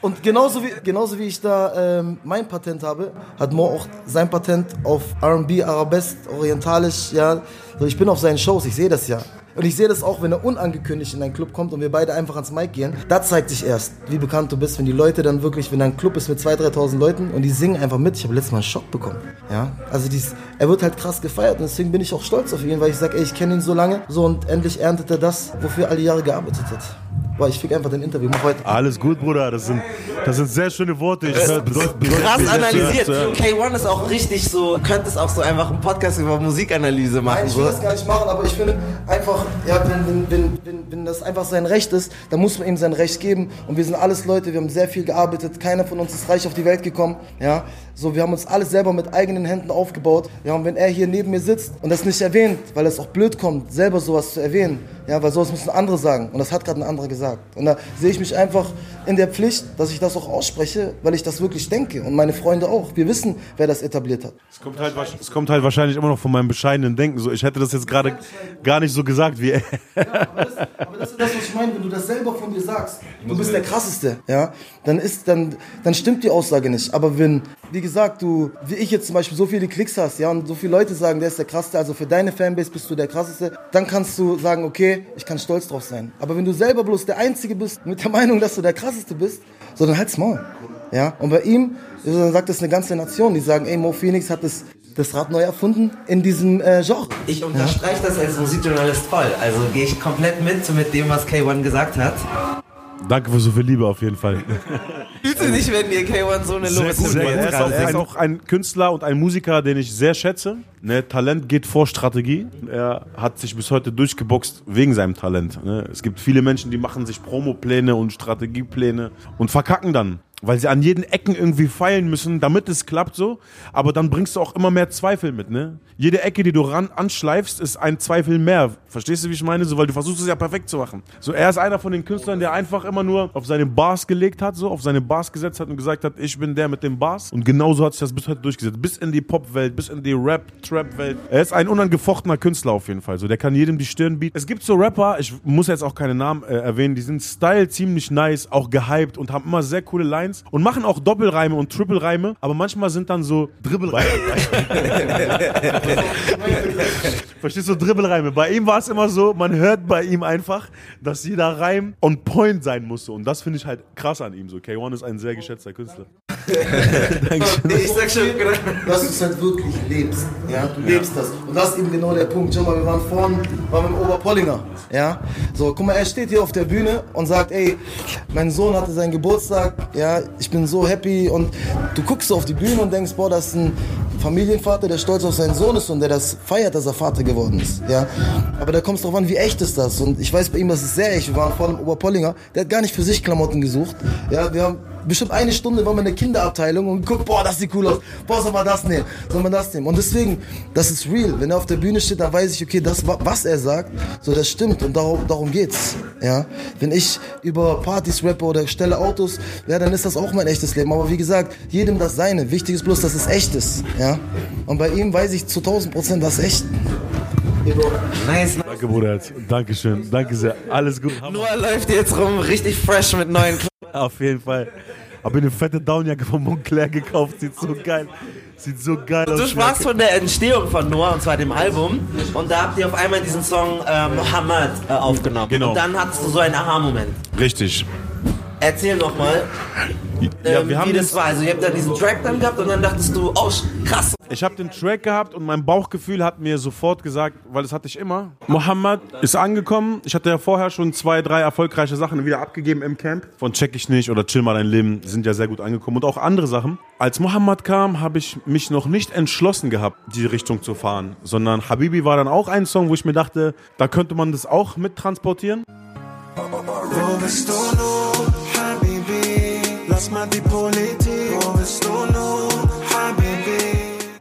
Und genauso wie, genauso wie ich da ähm, mein Patent habe, hat Mo auch sein Patent auf R&B, Arabesque, Orientalisch, ja. Ich bin auf seinen Shows, ich sehe das ja. Und ich sehe das auch, wenn er unangekündigt in einen Club kommt und wir beide einfach ans Mic gehen. Da zeigt sich erst, wie bekannt du bist, wenn die Leute dann wirklich, wenn ein Club ist mit 2.000, 3.000 Leuten und die singen einfach mit. Ich habe letztes Mal einen Schock bekommen. Ja, also dies, er wird halt krass gefeiert und deswegen bin ich auch stolz auf ihn, weil ich sage, ey, ich kenne ihn so lange. So und endlich erntet er das, wofür er alle Jahre gearbeitet hat. Boah, ich fick einfach den Interview, mach heute. Alles gut, Bruder. Das sind, das sind sehr schöne Worte. Ich hör- bedeut- bedeut- Krass analysiert. sehr- K1 ist auch richtig so, könnte es auch so einfach einen Podcast über Musikanalyse Nein, machen. ich will So. das gar nicht machen, aber ich finde einfach, ja, wenn, wenn, wenn, wenn, wenn das einfach sein Recht ist, dann muss man ihm sein Recht geben. Und wir sind alles Leute, wir haben sehr viel gearbeitet, keiner von uns ist reich auf die Welt gekommen. Ja, so, wir haben uns alles selber mit eigenen Händen aufgebaut. Ja, und wenn er hier neben mir sitzt und das nicht erwähnt, weil es auch blöd kommt, selber sowas zu erwähnen, ja, weil sowas müssen andere sagen. Und das hat gerade ein anderer gesagt. Und da sehe ich mich einfach in der Pflicht, dass ich das auch ausspreche, weil ich das wirklich denke. Und meine Freunde auch. Wir wissen, wer das etabliert hat. Es kommt, halt, es kommt halt wahrscheinlich immer noch von meinem bescheidenen Denken. So, ich hätte das jetzt gerade gar nicht so gesagt wie er. Aber das, aber das ist das, was ich meine, wenn du das selber von dir sagst, du bist der krasseste, ja, dann ist, dann, dann stimmt die Aussage nicht. Aber wenn, wie gesagt, du, wie ich jetzt zum Beispiel so viele Klicks hast, ja, und so viele Leute sagen, der ist der krasseste, also für deine Fanbase bist du der krasseste, dann kannst du sagen, okay, ich kann stolz drauf sein. Aber wenn du selber bloß der Einzige bist, mit der Meinung, dass du der krasseste bist, so dann halt's Maul. Ja, und bei ihm, dann sagt das eine ganze Nation, die sagen, ey, Mo Phoenix hat das, das Rad neu erfunden in diesem äh, Genre. Ich unterstreiche das als Musikjournalist voll. Also gehe ich komplett mit mit dem, was K1 gesagt hat. Danke für so viel Liebe auf jeden Fall. Bitte nicht, wenn ihr K1 so eine Sehr gut. Lobeshymne Er ist, auch, er ist auch ein Künstler und ein Musiker, den ich sehr schätze. Ne, Talent geht vor Strategie. Er hat sich bis heute durchgeboxt wegen seinem Talent. Ne. Es gibt viele Menschen, die machen sich Promopläne und Strategiepläne und verkacken dann. Weil sie an jeden Ecken irgendwie feilen müssen, damit es klappt so. Aber dann bringst du auch immer mehr Zweifel mit, ne? Jede Ecke, die du ran anschleifst, ist ein Zweifel mehr. Verstehst du, wie ich meine? So, weil du versuchst es ja perfekt zu machen. So, er ist einer von den Künstlern, der einfach immer nur auf seine Bars gelegt hat, so, auf seine Bars gesetzt hat und gesagt hat, ich bin der mit den Bars. Und genauso hat sich das bis heute durchgesetzt. Bis in die Popwelt, bis in die Rap-Trap-Welt. Er ist ein unangefochtener Künstler auf jeden Fall. So, der kann jedem die Stirn bieten. Es gibt so Rapper, ich muss jetzt auch keine Namen äh, erwähnen, die sind Style ziemlich nice, auch gehypt und haben immer sehr coole Lines. Und machen auch Doppelreime und Triple-Reime, aber manchmal sind dann so Dribbelreime. Verstehst du, Dribbelreime. Bei ihm war es immer so, man hört bei ihm einfach, dass jeder Reim on point sein musste. Und das finde ich halt krass an ihm. So, K1 ist ein sehr geschätzter Künstler. Ich sag schon, genau. dass du es halt wirklich lebst. Ja, du lebst das. Und das ist eben genau der Punkt. Schau mal, wir waren vorhin, waren im Oberpollinger. Ja, so, guck mal, er steht hier auf der Bühne und sagt, ey, mein Sohn hatte seinen Geburtstag, ja, ich bin so happy und du guckst so auf die Bühne und denkst, boah, das ist ein Familienvater, der stolz auf seinen Sohn ist und der das feiert, dass er Vater geworden ist, ja. Aber da kommt es drauf an, wie echt ist das? Und ich weiß bei ihm, das ist sehr echt. Wir waren vorhin im Oberpollinger, der hat gar nicht für sich Klamotten gesucht, ja, wir haben bestimmt eine Stunde waren wir in der Kinderabteilung und guckt, boah, das sieht cool aus, boah, soll man das nehmen, soll man das nehmen. Und deswegen, das ist real. Wenn er auf der Bühne steht, dann weiß ich, okay, das, wa- was er sagt, so, das stimmt und darum, darum geht's, ja. Wenn ich über Partys rappe oder stelle Autos, ja, dann ist das auch mein echtes Leben. Aber wie gesagt, jedem das seine. Wichtig ist bloß, dass es echt ist, ja. Und bei ihm weiß ich zu 1000 Prozent, das ist echt. Nice. Danke, Bruder. Dankeschön. Danke sehr. Alles gut. Noah läuft jetzt rum, richtig fresh mit neuen Klamotten. Auf jeden Fall. Hab mir eine fette Downjacke von Montclair gekauft. Sieht so geil. Sieht so geil aus. Du sprachst von der Entstehung von Noah, und zwar dem Album. Und da habt ihr auf einmal diesen Song äh, Muhammad äh, aufgenommen. Genau. Und dann hattest du so einen Aha-Moment. Richtig. Erzähl noch mal, Ja, ähm, wir haben wie das war. Also ihr habt dann diesen Track dann gehabt und dann dachtest du, oh krass. ich habe den Track gehabt und mein Bauchgefühl hat mir sofort gesagt, weil das hatte ich immer. Mohammed ist angekommen. Ich hatte ja vorher schon zwei, drei erfolgreiche Sachen wieder abgegeben im Camp. Von Check ich nicht oder Chill mal dein Leben. Die sind ja sehr gut angekommen. Und auch andere Sachen. Als Mohammed kam, habe ich mich noch nicht entschlossen gehabt, die Richtung zu fahren. Sondern Habibi war dann auch ein Song, wo ich mir dachte, da könnte man das auch mit transportieren. Wo bist du Habibi? Lass mal die Politik. Wo bist du nun, Habibi?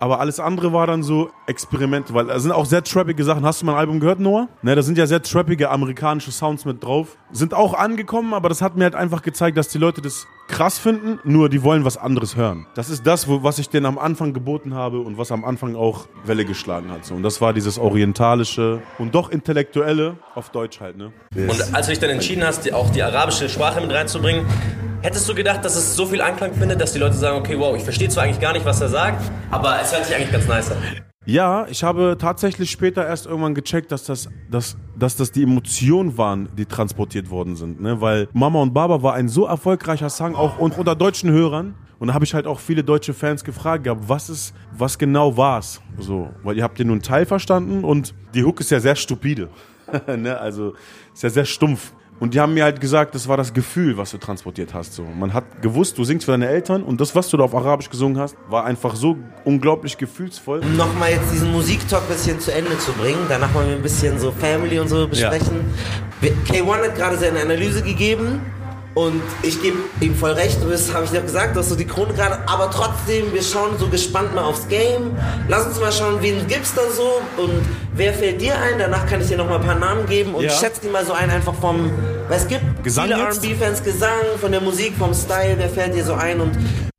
Aber alles andere war dann so Experimente, weil da sind auch sehr trappige Sachen. Hast du mein Album gehört, Noah? Ne, da sind ja sehr trappige amerikanische Sounds mit drauf. Sind auch angekommen, aber das hat mir halt einfach gezeigt, dass die Leute das krass finden, nur die wollen was anderes hören. Das ist das, wo, was ich denen am Anfang geboten habe und was am Anfang auch Welle geschlagen hat. So. Und das war dieses orientalische und doch intellektuelle auf Deutsch halt, ne? Und als du dich dann entschieden hast, die, auch die arabische Sprache mit reinzubringen, hättest du gedacht, dass es so viel Anklang findet, dass die Leute sagen, okay, wow, ich verstehe zwar eigentlich gar nicht, was er sagt, aber es hört sich eigentlich ganz nice an. Ja, ich habe tatsächlich später erst irgendwann gecheckt, dass das, dass, dass das die Emotionen waren, die transportiert worden sind. Ne? Weil Mama und Baba war ein so erfolgreicher Song, auch un- unter deutschen Hörern. Und da habe ich halt auch viele deutsche Fans gefragt, gehabt, was ist, was genau war's? So, weil ihr habt nur einen Teil verstanden und die Hook ist ja sehr stupide. ne? Also ist ja sehr stumpf. Und die haben mir halt gesagt, das war das Gefühl, was du transportiert hast. So. Man hat gewusst, du singst für deine Eltern und das, was du da auf Arabisch gesungen hast, war einfach so unglaublich gefühlsvoll. Um nochmal jetzt diesen Musiktalk ein bisschen zu Ende zu bringen. Danach wollen wir ein bisschen so Family und so besprechen. Wir- K1 hat gerade seine Analyse gegeben. Und ich gebe ihm voll recht, du bist, habe ich dir gesagt, du hast so die Krone gerade, aber trotzdem, wir schauen so gespannt mal aufs Game. Lass uns mal schauen, wen gibt's da so und wer fällt dir ein? Danach kann ich dir noch mal ein paar Namen geben und Ja. schätze die mal so ein, einfach vom, weil es gibt Gesang viele? R&B-Fans Gesang, von der Musik, vom Style, wer fällt dir so ein und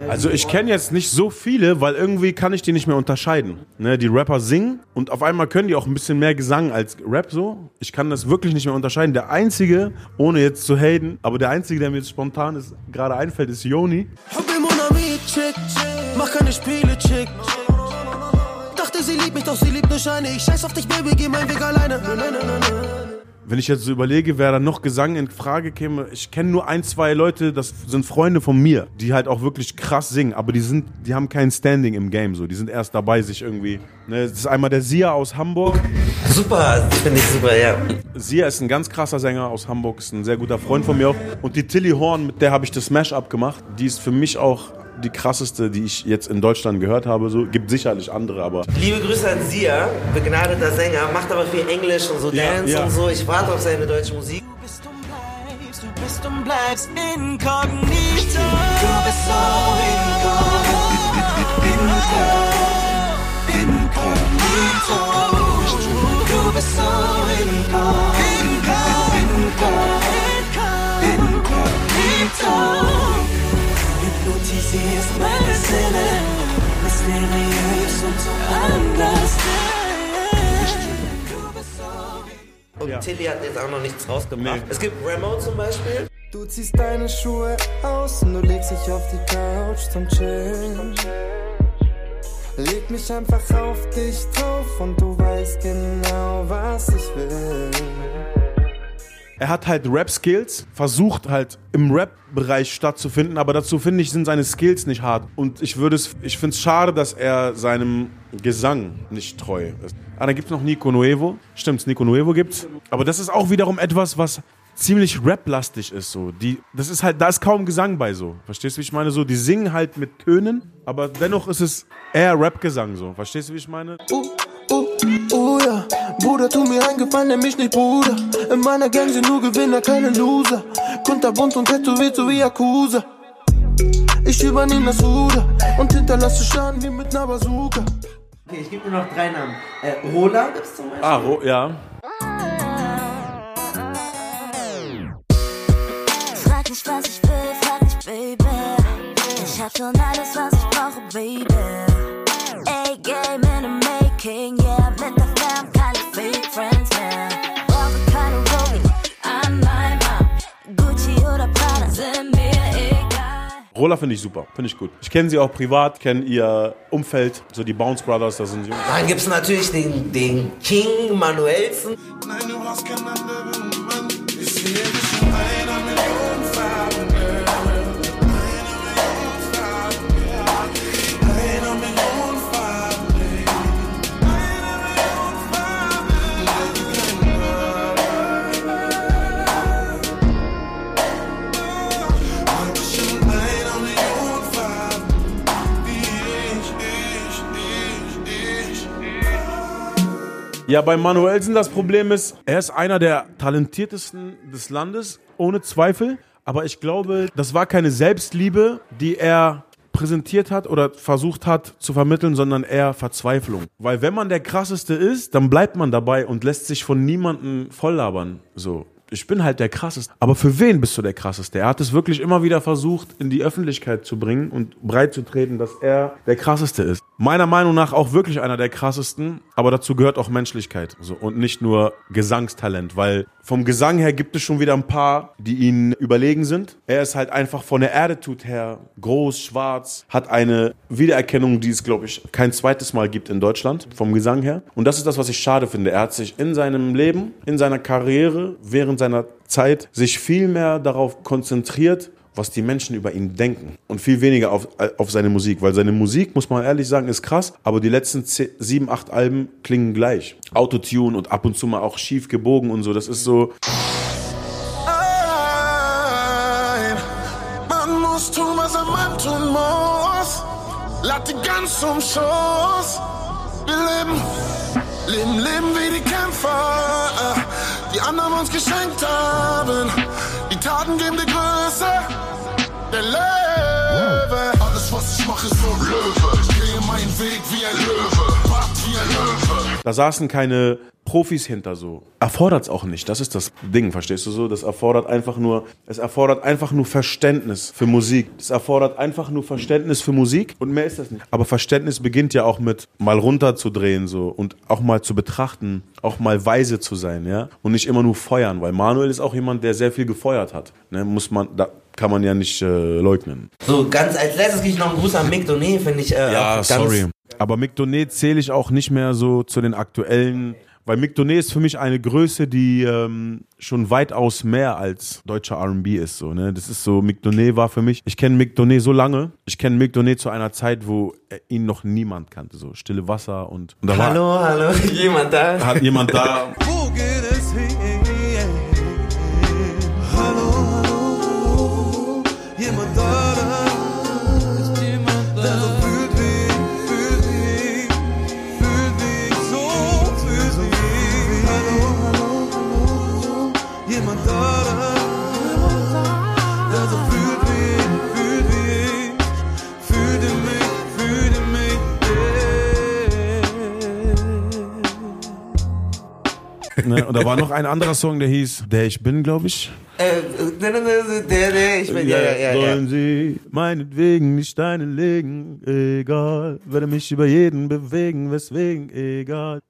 Also ich kenne jetzt nicht so viele, weil irgendwie kann ich die nicht mehr unterscheiden. Ne, die Rapper singen und auf einmal können die auch ein bisschen mehr Gesang als Rap so. Ich kann das wirklich nicht mehr unterscheiden. Der einzige, ohne jetzt zu haten, aber der einzige, der mir jetzt spontan ist, gerade einfällt, ist Yoni. Mach keine Spiele, Chick. Dachte, sie liebt mich, doch sie liebt nur Scheine. Ich scheiß auf dich, Baby, geh meinen Weg alleine. Nein, nein, nein, nein. Wenn ich jetzt so überlege, wer da noch Gesang in Frage käme, ich kenne nur ein, zwei Leute, das sind Freunde von mir, die halt auch wirklich krass singen, aber die sind, die haben kein Standing im Game so. Die sind erst dabei, sich irgendwie. Ne, das ist einmal der Sia aus Hamburg. super, finde ich super, ja. Sia ist ein ganz krasser Sänger aus Hamburg, ist ein sehr guter Freund von mir auch. Und die Tilly Horn, mit der habe ich das Smash-Up gemacht. Die ist für mich auch die krasseste, die ich jetzt in Deutschland gehört habe. So gibt sicherlich andere, aber Liebe Grüße an Sia, begnadeter Sänger, macht aber viel Englisch und so Ja, Dance ja. und so. Ich warte auf seine deutsche Musik. Du bist und bleibst, du bist und bleibst inkognito. Du bist so inkognito. Inkognito. Du bist so inkognito. Inkognito. Hypnotisierst meine Sinne. Mysteriös und so anders. Und Tilly hat jetzt auch noch nichts rausgebracht. Nee. Es gibt Remo zum Beispiel. Du ziehst deine Schuhe aus und du legst dich auf die Couch zum Chillen. Leg mich einfach auf dich drauf und du weißt genau, was ich will. Er hat halt Rap-Skills, versucht halt im Rap-Bereich stattzufinden, aber dazu finde ich, sind seine Skills nicht hart. Und ich würde es, ich finde es schade, dass er seinem Gesang nicht treu ist. Ah, dann gibt es noch Nico Nuevo. Stimmt's, Nico Nuevo gibt's. Aber das ist auch wiederum etwas, was ziemlich rap-lastig ist so. Die, das ist halt, da ist kaum Gesang bei so. Verstehst du, wie ich meine? So, die singen halt mit Tönen, aber dennoch ist es eher Rap-Gesang so. Verstehst du, wie ich meine? Uh, uh, uh, ja. Bruder, tu mir einen Gefallen, nenn mich nicht Bruder. In meiner Gang sind nur Gewinner, keine Loser. Kunterbunt und tätowiert so wie Yakuza. Ich übernehme das Ruder und hinterlasse Schaden wie mit einer Bazooka. Okay, ich gebe nur noch drei Namen. Äh, Rola gibt's zum Beispiel. Ah, ro ja. Frag nicht, was ich will, frag nicht, Baby. Ich hab schon alles, was ich brauche, Baby. A-Game in the making, Rola finde ich super, finde ich gut. Ich kenne sie auch privat, kenne ihr Umfeld, so die Bounce Brothers, das sind Jungs. Dann gibt's natürlich den, den King Manuelsen. Nein, du brauchst keinen anderen Mann. Ich sehe dich Ja, bei Manuelsen das Problem ist, er ist einer der talentiertesten des Landes, ohne Zweifel. Aber ich glaube, das war keine Selbstliebe, die er präsentiert hat oder versucht hat zu vermitteln, sondern eher Verzweiflung. Weil wenn man der krasseste ist, dann bleibt man dabei und lässt sich von niemandem volllabern. So. Ich bin halt der krasseste. Aber für wen bist du der krasseste? Er hat es wirklich immer wieder versucht, in die Öffentlichkeit zu bringen und breit zu treten, dass er der krasseste ist. Meiner Meinung nach auch wirklich einer der krassesten, aber dazu gehört auch Menschlichkeit so, und nicht nur Gesangstalent, weil vom Gesang her gibt es schon wieder ein paar, die ihn überlegen sind. Er ist halt einfach von der Attitude her groß, schwarz, hat eine Wiedererkennung, die es, glaube ich, kein zweites Mal gibt in Deutschland, vom Gesang her. Und das ist das, was ich schade finde. Er hat sich in seinem Leben, in seiner Karriere, während seiner Zeit, sich viel mehr darauf konzentriert, was die Menschen über ihn denken und viel weniger auf, auf seine Musik, weil seine Musik, muss man ehrlich sagen, ist krass, aber die letzten zehn, sieben, acht Alben klingen gleich. Autotune und ab und zu mal auch schief gebogen und so, das ist so, ein. Man muss tun, was ein Mann tun muss. Latte ganz zum Schuss. Wir leben, leben, leben wie die Kämpfer, die anderen uns geschenkt haben. Die Taten geben die Weg wie ein Löwe, wach wie ein Löwe. da saßen keine Profis hinter so. Erfordert's auch nicht, das ist das Ding, verstehst du so? Das erfordert einfach nur, es erfordert einfach nur Verständnis für Musik. Es erfordert einfach nur Verständnis für Musik und mehr ist das nicht. Aber Verständnis beginnt ja auch mit mal runterzudrehen so und auch mal zu betrachten, auch mal weise zu sein, ja? Und nicht immer nur feuern, weil Manuel ist auch jemand, der sehr viel gefeuert hat, ne? Muss man, da kann man ja nicht äh, leugnen. So, ganz als letztes gehe ich noch einen Gruß an Mick Donet, finde ich. Äh, Ja, ganz, sorry. Aber Mick zähle ich auch nicht mehr so zu den aktuellen, weil Mick ist für mich eine Größe, die ähm, schon weitaus mehr als deutscher R&B ist. So, ne? Das ist so, Mick war für mich, ich kenne Mick so lange, ich kenne Mick zu einer Zeit, wo er ihn noch niemand kannte, so Stille Wasser und, und da war, Hallo, hallo, jemand da? hat jemand da, Wo geht es hin? Hallo, hallo, ne? und da war noch ein anderer Song, der hieß Der ich bin, glaube ich. Äh, äh, der, der, der, ich bin, ja, ja, ja, ja. Sollen sie meinetwegen nicht Steine legen, egal, werde mich über jeden bewegen, weswegen, egal.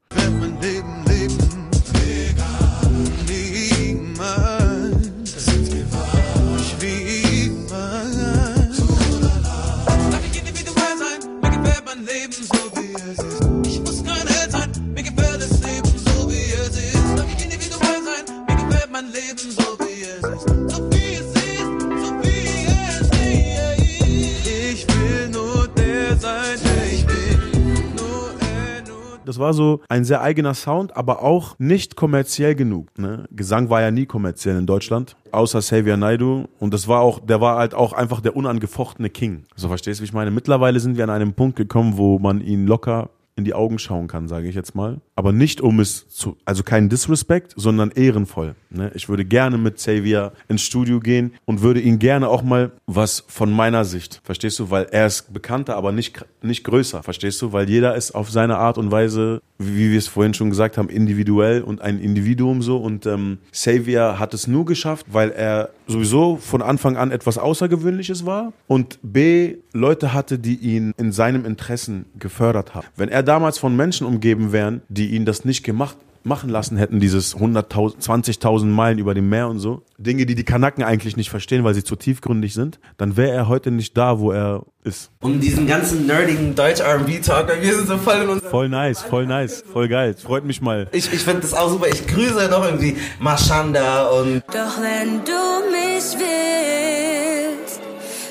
Das war so ein sehr eigener Sound, aber auch nicht kommerziell genug. Ne? Gesang war ja nie kommerziell in Deutschland, außer Xavier Naidu. Und das war auch, der war halt auch einfach der unangefochtene King. So verstehst du, wie ich meine? Mittlerweile sind wir an einem Punkt gekommen, wo man ihn locker in die Augen schauen kann, sage ich jetzt mal. Aber nicht um es zu, also kein Disrespect, sondern ehrenvoll. Ne? Ich würde gerne mit Xavier ins Studio gehen und würde ihn gerne auch mal was von meiner Sicht, verstehst du? Weil er ist bekannter, aber nicht, nicht größer, verstehst du? Weil jeder ist auf seine Art und Weise, wie wir es vorhin schon gesagt haben, individuell und ein Individuum so. Und ähm, Xavier hat es nur geschafft, weil er sowieso von Anfang an etwas Außergewöhnliches war und B, Leute hatte, die ihn in seinem Interessen gefördert haben. Wenn er damals von Menschen umgeben wären, die ihn das nicht gemacht machen lassen hätten, dieses 100.000, 20.000 Meilen über dem Meer und so, Dinge, die die Kanaken eigentlich nicht verstehen, weil sie zu tiefgründig sind, dann wäre er heute nicht da, wo er ist. Um diesen ganzen nerdigen Deutsch-R&B-Talk, weil wir sind so voll in unserem... Voll nice, voll nice, voll geil. Freut mich mal. Ich, ich finde das auch super. Ich grüße noch irgendwie Mashanda und Doch wenn du mich willst,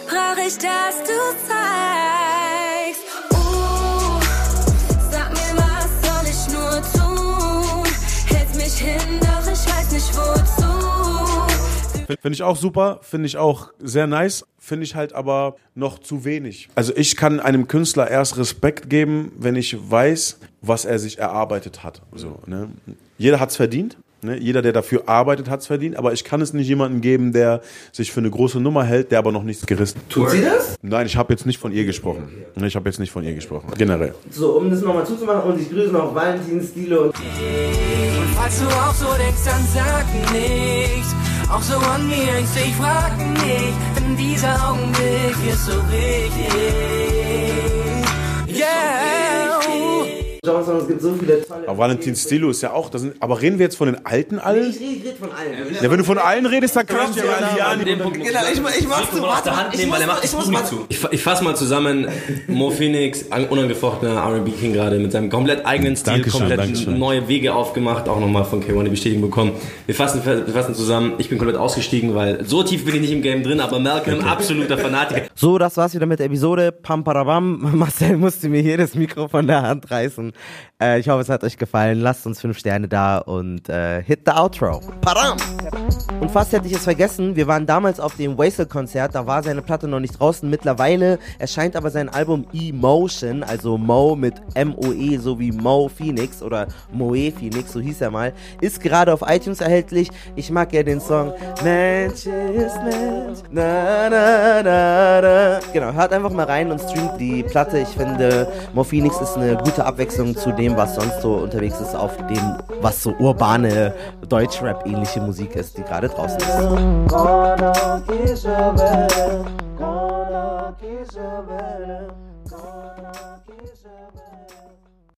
brauch ich, dass du zeigst. Finde ich auch super, finde ich auch sehr nice, finde ich halt aber noch zu wenig. Also ich kann einem Künstler erst Respekt geben, wenn ich weiß, was er sich erarbeitet hat. So, ne? Jeder hat's verdient. Ne? Jeder, der dafür arbeitet, hat's verdient. Aber ich kann es nicht jemandem geben, der sich für eine große Nummer hält, der aber noch nichts gerissen. Tut sie das? Nein, ich habe jetzt nicht von ihr gesprochen. Ne, Ich habe jetzt nicht von ihr gesprochen. Generell. So, um das nochmal zuzumachen und ich grüße noch Valentin, Stilo und Und falls du auch so denkst, dann sag nichts. Auch so an mir hängst, ich frag nicht, denn dieser Augenblick ist so wichtig. Johnson. Es gibt so viele tolle... Aber Valentin Stilo ist ja auch, das sind, aber reden wir jetzt von den alten allen? Ich rede ich rede von allen. Ja, wenn du von allen redest, dann crasht ja An dem Punkt Genau, ich, ich mach's aus der Hand nehmen, weil er macht Buch nicht zu. Ich, ich fasse mal zusammen. Mo Phoenix, ein unangefochtener R&B King gerade mit seinem komplett eigenen Stil, Dankeschön, komplett Dankeschön. neue Wege aufgemacht, auch nochmal von K1 die Bestätigung bekommen. Wir fassen, wir fassen zusammen. Ich bin komplett ausgestiegen, weil so tief bin ich nicht im Game drin, aber Malcolm, absoluter Fanatiker. So, das war's wieder mit der Episode. Pam, parabam. Marcel musste mir hier das Mikro von der Hand reißen. Äh, ich hoffe, es hat euch gefallen. Lasst uns fünf Sterne da und äh, hit the outro. Param! Und fast hätte ich es vergessen, wir waren damals auf dem Wastel-Konzert, da war seine Platte noch nicht draußen. Mittlerweile erscheint aber sein Album Emotion, also Mo mit M-O-E, so wie Mo Phoenix oder Moe Phoenix, so hieß er mal, ist gerade auf iTunes erhältlich. Ich mag ja den Song Mensch ist Mensch, na na na na. Genau, hört einfach mal rein und streamt die Platte. Ich finde, Mo Phoenix ist eine gute Abwechslung zu dem, was sonst so unterwegs ist, auf dem, was so urbane Deutschrap-ähnliche Musik ist, die gerade draußen ist.